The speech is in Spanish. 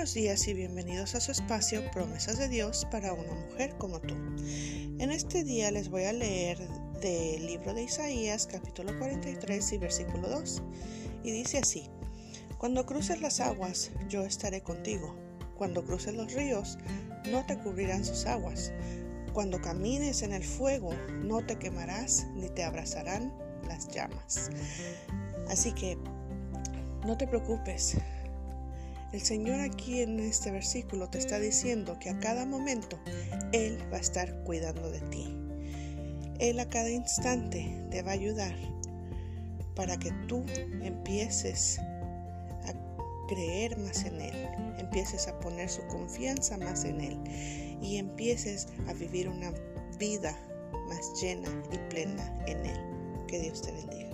buenos días y bienvenidos a su espacio Promesas de Dios para una mujer como tú. En este día les voy a leer del libro de Isaías capítulo 43 y versículo 2. Y dice así, Cuando cruces las aguas, yo estaré contigo. Cuando cruces los ríos, no te cubrirán sus aguas. Cuando camines en el fuego, no te quemarás ni te abrazarán las llamas. Así que no te preocupes, el Señor aquí en este versículo te está diciendo que a cada momento Él va a estar cuidando de ti. Él a cada instante te va a ayudar para que tú empieces a creer más en Él, empieces a poner su confianza más en Él y empieces a vivir una vida más llena y plena en Él. Que Dios te bendiga.